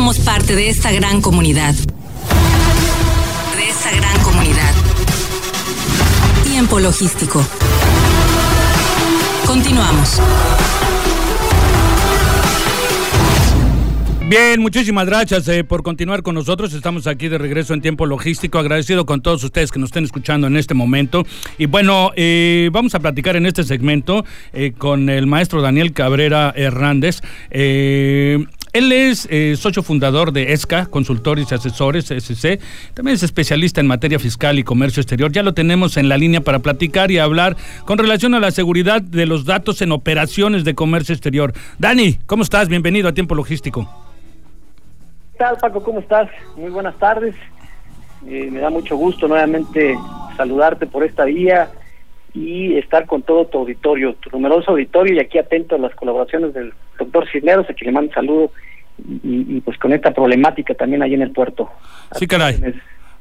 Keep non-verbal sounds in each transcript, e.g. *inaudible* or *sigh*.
somos parte de esta gran comunidad. De esta gran comunidad. Tiempo logístico. Continuamos. Bien, muchísimas gracias eh, por continuar con nosotros. Estamos aquí de regreso en tiempo logístico. Agradecido con todos ustedes que nos estén escuchando en este momento. Y bueno, eh, vamos a platicar en este segmento eh, con el maestro Daniel Cabrera Hernández. Él es socio fundador de ESCA, Consultores y Asesores, SC. También es especialista en materia fiscal y comercio exterior. Ya lo tenemos en la línea para platicar y hablar con relación a la seguridad de los datos en operaciones de comercio exterior. Dani, ¿cómo estás? Bienvenido a Tiempo Logístico tal, Paco? ¿Cómo estás? Muy buenas tardes. Eh, me da mucho gusto nuevamente saludarte por esta vía y estar con todo tu auditorio, tu numeroso auditorio y aquí atento a las colaboraciones del doctor Cisneros, a quien le mando un saludo y, pues con esta problemática también ahí en el puerto. Sí, caray.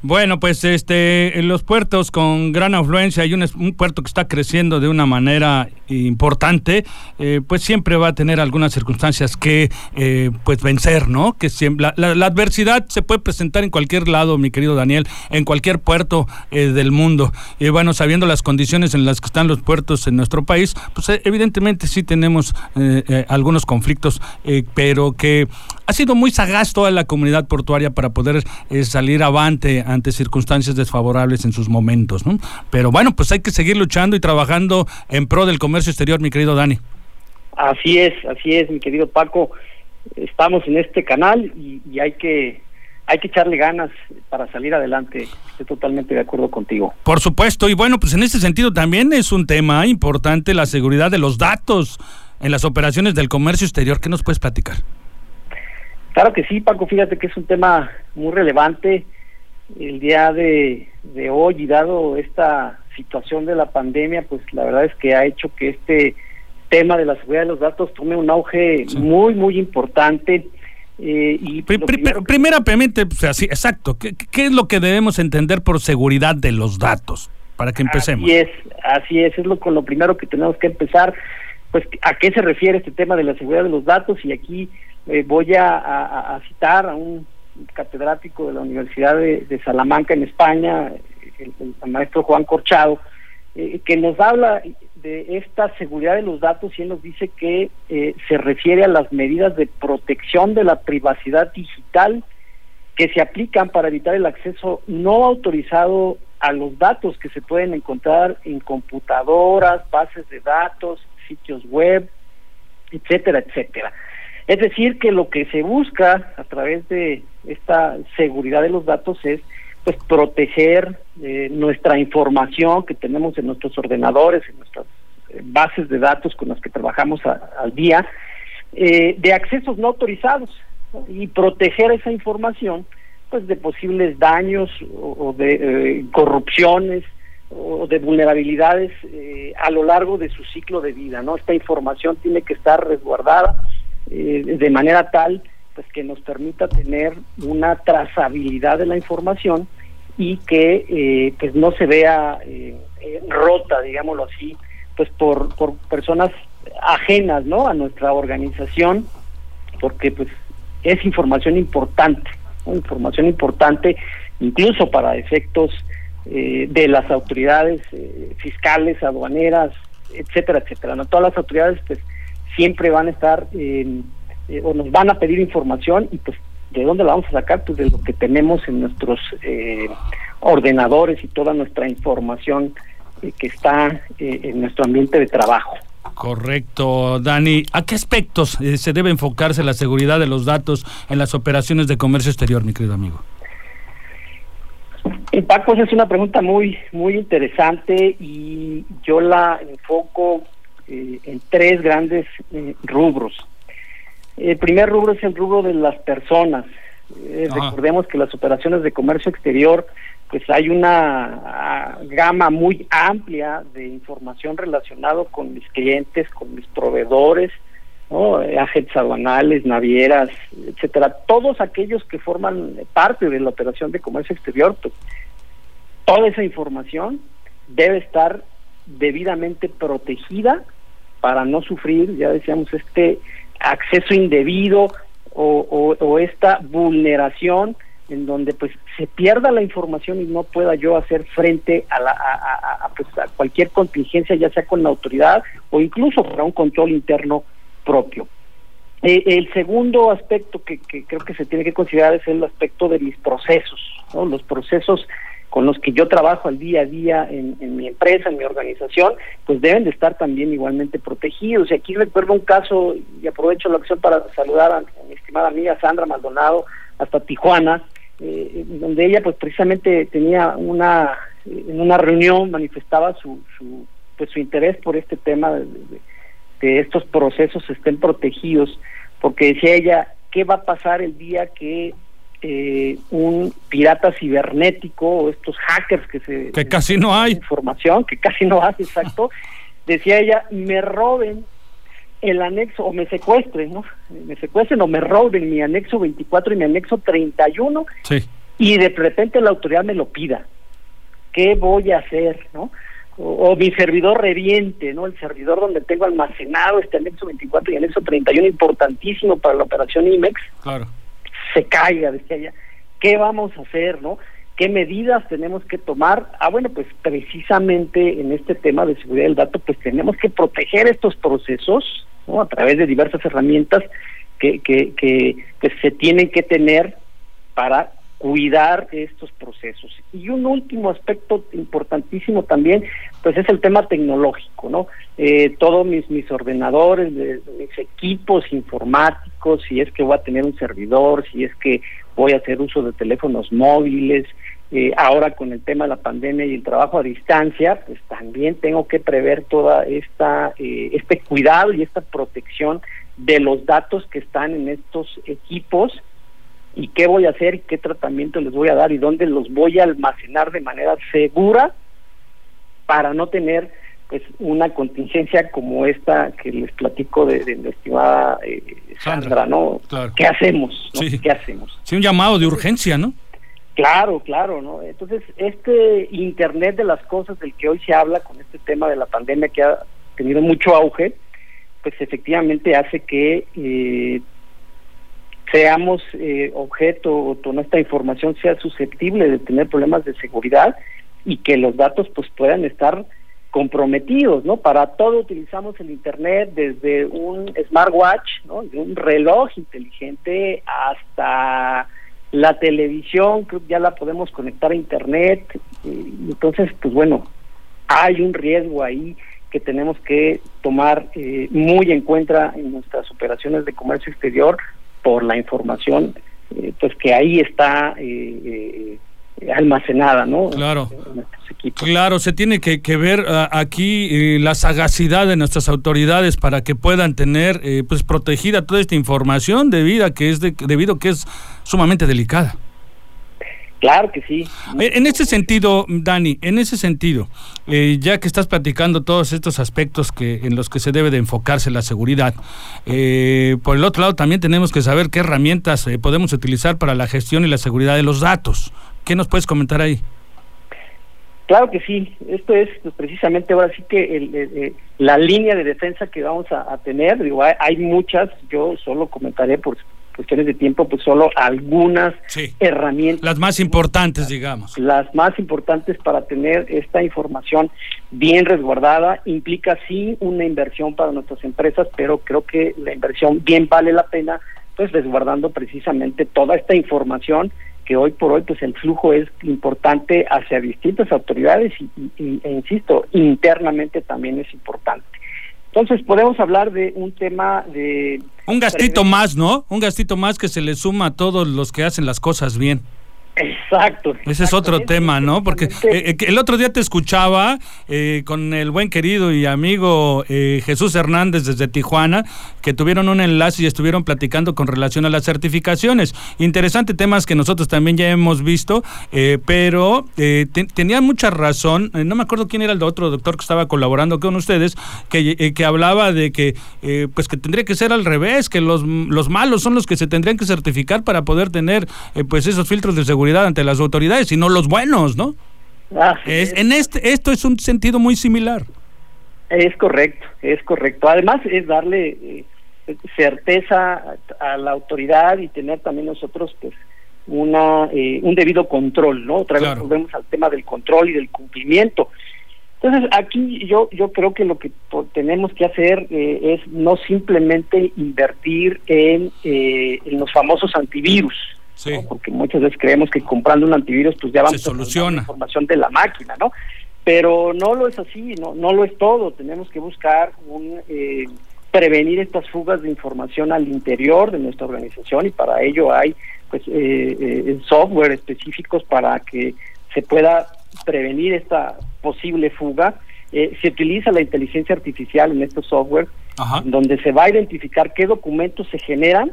Bueno, pues este, en los puertos con gran afluencia hay un, puerto que está creciendo de una manera importante, eh, pues siempre va a tener algunas circunstancias que eh, pues vencer, ¿no? Que siempre, la, adversidad se puede presentar en cualquier lado, mi querido Daniel, en cualquier puerto eh, del mundo. Y bueno, sabiendo las condiciones en las que están los puertos en nuestro país, pues evidentemente sí tenemos algunos conflictos, pero que ha sido muy sagaz toda la comunidad portuaria para poder salir avante ante circunstancias desfavorables en sus momentos, ¿no? Pero bueno, pues hay que seguir luchando y trabajando en pro del comercio exterior, mi querido Dani. Así es, así es, mi querido Paco. Estamos en este canal y, hay que hay que echarle ganas para salir adelante. Estoy totalmente de acuerdo contigo. Por supuesto, y bueno, pues en ese sentido también es un tema importante la seguridad de los datos en las operaciones del comercio exterior. ¿Qué nos puedes platicar? Claro que sí, Paco, fíjate que es un tema muy relevante el día de, hoy y dado esta situación de la pandemia, pues la verdad es que ha hecho que este tema de la seguridad de los datos tome un auge muy, muy importante. Eh, y primeramente, así, exacto, ¿Qué, es lo que debemos entender por seguridad de los datos? Para que empecemos. Así es, así es, es lo, con lo primero que tenemos que empezar. Pues, ¿a qué se refiere este tema de la seguridad de los datos? Y aquí eh, voy a citar a un catedrático de la Universidad de, Salamanca en España, el, maestro Juan Corchado, eh, que nos habla de esta seguridad de los datos y él nos dice que eh, se refiere a las medidas de protección de la privacidad digital que se aplican para evitar el acceso no autorizado a los datos que se pueden encontrar en computadoras, bases de datos, sitios web, etcétera, etcétera. Es decir, que lo que se busca a través de esta seguridad de los datos es pues proteger eh, nuestra información que tenemos en nuestros ordenadores, en nuestras eh, bases de datos con las que trabajamos al día, eh, de accesos no autorizados y proteger esa información pues de posibles daños o, de corrupciones o de vulnerabilidades a lo largo de su ciclo de vida, ¿no? Esta información tiene que estar resguardada eh, de manera tal pues que nos permita tener una trazabilidad de la información y que eh, pues no se vea eh, rota digámoslo así pues por, por personas ajenas no a nuestra organización porque pues es información importante información importante incluso para efectos de las autoridades fiscales aduaneras etcétera etcétera no todas las autoridades pues siempre van a estar eh, o nos van a pedir información y pues de dónde la vamos a sacar pues de lo que tenemos en nuestros eh, ordenadores y toda nuestra información eh, que está en nuestro ambiente de trabajo. Correcto, Dani. ¿A qué aspectos se debe enfocarse la seguridad de los datos en las operaciones de comercio exterior, mi querido amigo? Paco, esa es una pregunta muy, muy interesante y yo la enfoco eh, en tres grandes eh, rubros. El primer rubro es el rubro de las personas. Eh, recordemos que las operaciones de comercio exterior, pues hay una ah, gama muy amplia de información relacionado con mis clientes, con mis proveedores, ¿no? agentes aduanales, navieras, etcétera, todos aquellos que forman parte de la operación de comercio exterior, pues, toda esa información debe estar debidamente protegida para no sufrir, ya decíamos, este acceso indebido o, esta vulneración en donde pues se pierda la información y no pueda yo hacer frente a, la, a, pues, a cualquier contingencia, ya sea con la autoridad o incluso para un control interno propio. Eh, el segundo aspecto que, que, creo que se tiene que considerar es el aspecto de mis procesos, ¿no? los procesos con los que yo trabajo al día a día en, mi empresa, en mi organización, pues deben de estar también igualmente protegidos. Y aquí recuerdo un caso, y aprovecho la ocasión para saludar a, mi estimada amiga Sandra Maldonado, hasta Tijuana, eh, donde ella pues precisamente tenía una, en una reunión manifestaba su, su, pues, su interés por este tema de, de estos procesos estén protegidos, porque decía ella, ¿qué va a pasar el día que eh, un pirata cibernético o estos hackers que se que casi no hay información que casi no hay exacto *laughs* decía ella me roben el anexo o me secuestren no me secuestren o me roben mi anexo 24 y mi anexo 31 sí. y de repente la autoridad me lo pida qué voy a hacer no o, mi servidor reviente, ¿no? El servidor donde tengo almacenado este anexo 24 y anexo 31 importantísimo para la operación IMEX. Claro se caiga, decía ella, ¿qué vamos a hacer, no? ¿Qué medidas tenemos que tomar? Ah, bueno, pues precisamente en este tema de seguridad del dato, pues tenemos que proteger estos procesos, ¿no? A través de diversas herramientas que, que, que, que se tienen que tener para cuidar estos procesos. Y un último aspecto importantísimo también, pues es el tema tecnológico, ¿no? Eh, todos mis, mis ordenadores, mis equipos informáticos, si es que voy a tener un servidor, si es que voy a hacer uso de teléfonos móviles, eh, ahora con el tema de la pandemia y el trabajo a distancia, pues también tengo que prever toda esta eh, este cuidado y esta protección de los datos que están en estos equipos y qué voy a hacer y qué tratamiento les voy a dar y dónde los voy a almacenar de manera segura para no tener pues una contingencia como esta que les platico de, de la estimada eh, Sandra, ¿no? ¿Qué hacemos? ¿Qué hacemos? Sí, un llamado de urgencia, ¿no? Claro, claro, ¿no? Entonces, este Internet de las cosas del que hoy se habla con este tema de la pandemia que ha tenido mucho auge, pues efectivamente hace que eh, seamos eh, objeto o esta información sea susceptible de tener problemas de seguridad y que los datos pues puedan estar comprometidos, ¿no? Para todo utilizamos el internet desde un smartwatch, ¿no? De un reloj inteligente hasta la televisión, que ya la podemos conectar a internet, entonces pues bueno, hay un riesgo ahí que tenemos que tomar eh, muy en cuenta en nuestras operaciones de comercio exterior por la información eh, pues que ahí está eh, eh, almacenada, ¿no? Claro. Claro, se tiene que, ver ah, aquí la sagacidad de nuestras autoridades para que puedan tener pues protegida toda esta información debido que es de, debido que es sumamente delicada. Claro que sí. En ese sentido, Dani, en ese sentido, eh, ya que estás platicando todos estos aspectos que en los que se debe de enfocarse la seguridad, eh, por el otro lado también tenemos que saber qué herramientas eh, podemos utilizar para la gestión y la seguridad de los datos. ¿Qué nos puedes comentar ahí? Claro que sí. Esto es pues, precisamente ahora sí que la línea de defensa que vamos a, tener. Digo, hay muchas. Yo solo comentaré por cuestiones de tiempo, pues solo algunas herramientas. Las más importantes, digamos. Las más importantes para tener esta información bien resguardada. Implica sí una inversión para nuestras empresas, pero creo que la inversión bien vale la pena, pues resguardando precisamente toda esta información que hoy por hoy pues el flujo es importante hacia distintas autoridades y, e insisto, internamente también es importante. Entonces podemos hablar de un tema de... Un gastito más, ¿no? Un gastito más que se le suma a todos los que hacen las cosas bien. Exacto. Ese es otro tema, ¿no? Porque eh, eh, el otro día te escuchaba eh, con el buen querido y amigo Jesús Hernández desde Tijuana, que tuvieron un enlace y estuvieron platicando con relación a las certificaciones. Interesante temas que nosotros también ya hemos visto, pero tenía mucha razón. no me acuerdo quién era el otro doctor que estaba colaborando con ustedes, que, que hablaba de que pues que tendría que ser al revés, que los, los malos son los que se tendrían que certificar para poder tener pues esos filtros de seguridad ante las autoridades, sino los buenos, ¿no? es, En este, esto es un sentido muy similar. Es correcto, es correcto. Además es darle, eh, certeza a la autoridad y tener también nosotros pues una eh, un debido control, ¿no? Otra vez volvemos al tema del control y del cumplimiento. Entonces aquí yo yo creo que lo que tenemos que hacer eh, es no simplemente invertir en, eh, en los famosos antivirus, porque muchas veces creemos que comprando un antivirus pues ya vamos a soluciona la información de la máquina, ¿no? Pero no lo es así, no no lo es todo. Tenemos que buscar un eh, prevenir estas fugas de información al interior de nuestra organización y para ello hay pues eh, eh, software específicos para que se pueda prevenir esta posible fuga. Eh, se utiliza la inteligencia artificial en estos software, donde se va a identificar qué documentos se generan,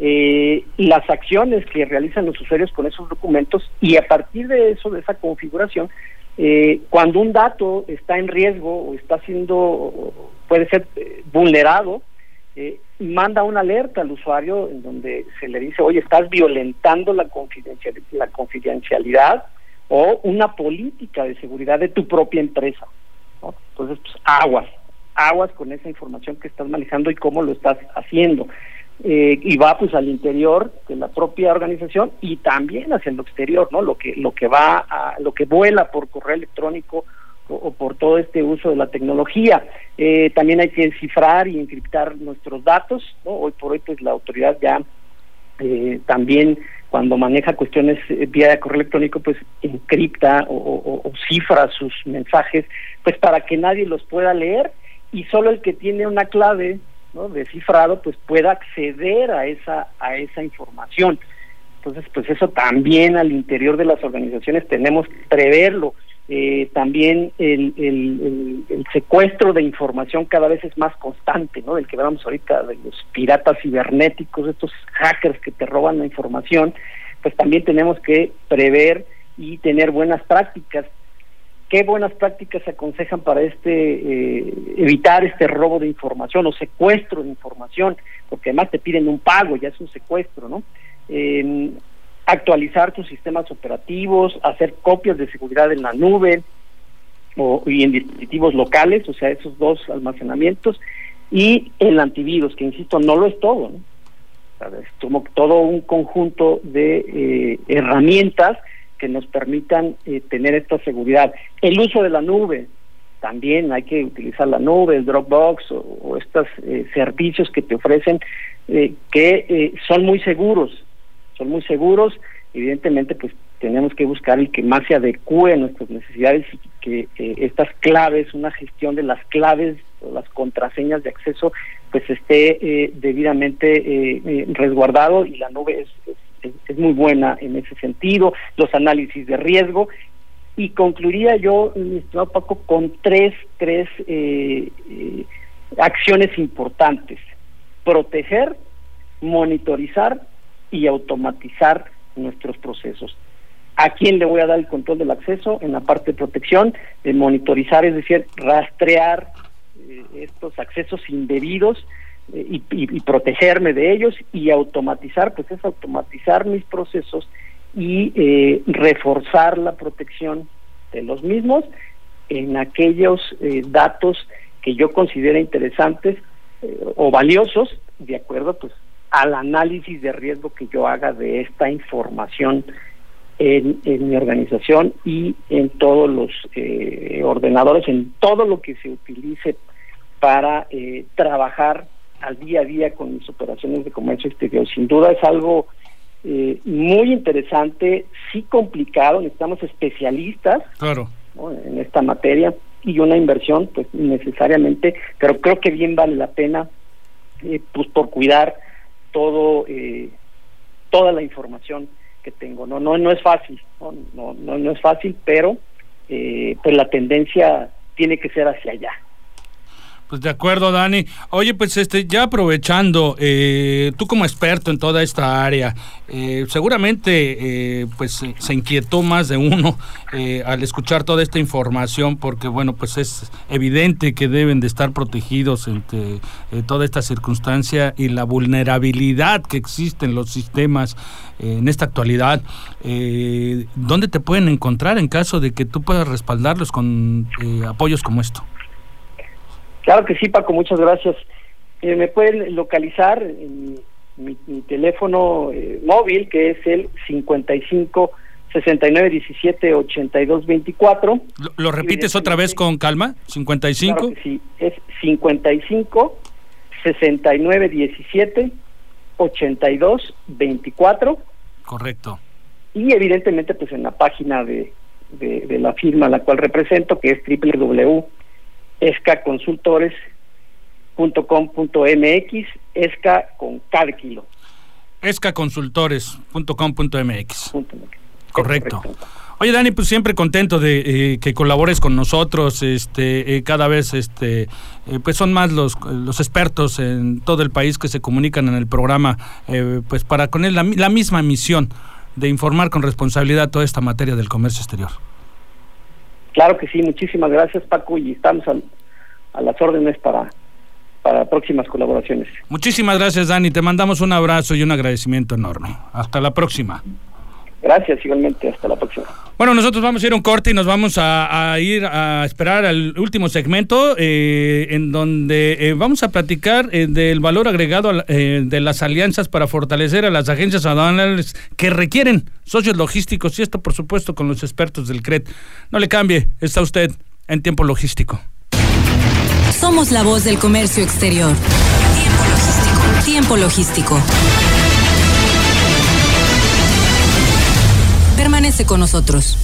eh, las acciones que realizan los usuarios con esos documentos y a partir de eso, de esa configuración, eh, cuando un dato está en riesgo o está siendo, puede ser eh, vulnerado, eh, manda una alerta al usuario en donde se le dice, oye, estás violentando la la confidencialidad o una política de seguridad de tu propia empresa. Entonces, pues aguas, aguas con esa información que estás manejando y cómo lo estás haciendo. Eh, y va pues al interior de la propia organización y también hacia el exterior, ¿no? Lo que lo que va a, lo que vuela por correo electrónico o, por todo este uso de la tecnología. Eh, también hay que cifrar y encriptar nuestros datos, ¿no? Hoy por hoy pues la autoridad ya eh, también cuando maneja cuestiones vía correo electrónico pues encripta o, o cifra sus mensajes pues para que nadie los pueda leer y solo el que tiene una clave ¿no? descifrado pues pueda acceder a esa a esa información. Entonces pues eso también al interior de las organizaciones tenemos que preverlo. Eh, también el, el, secuestro de información cada vez es más constante no del que hablamos ahorita de los piratas cibernéticos estos hackers que te roban la información pues también tenemos que prever y tener buenas prácticas qué buenas prácticas se aconsejan para este eh, evitar este robo de información o secuestro de información, porque además te piden un pago, ya es un secuestro, ¿no? actualizar tus sistemas operativos, hacer copias de seguridad en la nube o, y en dispositivos locales, o sea, esos dos almacenamientos, y el antivirus, que insisto, no lo es todo, ¿no? Es todo un conjunto de eh, herramientas que nos permitan eh, tener esta seguridad. El uso de la nube, también hay que utilizar la nube, el Dropbox o, estos eh, servicios que te ofrecen eh, que son muy seguros, son muy seguros, evidentemente pues tenemos que buscar el que más se adecue a nuestras necesidades y que estas claves, una gestión de las claves o las contraseñas de acceso pues esté debidamente resguardado y la nube es muy buena en ese sentido, los análisis de riesgo. Y concluiría yo, mi estimado Paco, con tres, tres eh, eh, acciones importantes. Proteger, monitorizar y automatizar nuestros procesos. ¿A quién le voy a dar el control del acceso? En la parte de protección, de monitorizar, es decir, rastrear eh, estos accesos indebidos y, y, protegerme de ellos y automatizar, pues es automatizar mis procesos y eh, reforzar la protección de los mismos en aquellos eh, datos que yo considere interesantes eh, o valiosos de acuerdo pues al análisis de riesgo que yo haga de esta información en, en mi organización y en todos los ordenadores, en todo lo que se utilice para trabajar al día a día con mis operaciones de comercio exterior. Sin duda es algo eh, muy interesante, sí complicado, necesitamos especialistas claro. en esta materia y una inversión pues necesariamente, pero creo que bien vale la pena eh, pues por cuidar todo eh, toda la información que tengo. No no no es fácil, no no no, no es fácil, pero pues la tendencia tiene que ser hacia allá. Pues de acuerdo, Dani. Oye, pues este, ya aprovechando, eh, tú como experto en toda esta área, eh, seguramente eh, pues se inquietó más de uno al escuchar toda esta información, porque bueno, pues es evidente que deben de estar protegidos entre toda esta circunstancia y la vulnerabilidad que existe en los sistemas en esta actualidad. ¿Dónde te pueden encontrar en caso de que tú puedas respaldarlos con apoyos como esto? Claro que sí, Paco, muchas gracias. Eh, me pueden localizar en mi, teléfono eh, móvil, que es el 55 69 17 82 24. ¿Lo, lo repites otra vez con calma? 55. sí, es 55 69 17 82 24. Correcto. Y evidentemente, pues en la página de, de, la firma a la cual represento, que es www.escaconsultores.com.mx, esca con cada kilo. escaconsultores.com.mx. Correcto. Oye Dani, pues siempre contento de eh, que colabores con nosotros, este, eh, cada vez, este, eh, pues son más los, los expertos en todo el país que se comunican en el programa, pues para con él la, la misma misión de informar con responsabilidad toda esta materia del comercio exterior. Claro que sí, muchísimas gracias Paco y estamos a las órdenes para, para próximas colaboraciones. Muchísimas gracias Dani, te mandamos un abrazo y un agradecimiento enorme. Hasta la próxima. Gracias, igualmente. Hasta la próxima. Bueno, nosotros vamos a ir a un corte y nos vamos a, ir a esperar al último segmento eh, en donde eh, vamos a platicar eh, del valor agregado de las alianzas para fortalecer a las agencias aduanales que requieren socios logísticos y esto, por supuesto, con los expertos del CRED. No le cambie, está usted en tiempo logístico. Somos la voz del comercio exterior. Tiempo logístico. Tiempo logístico. Con nosotros.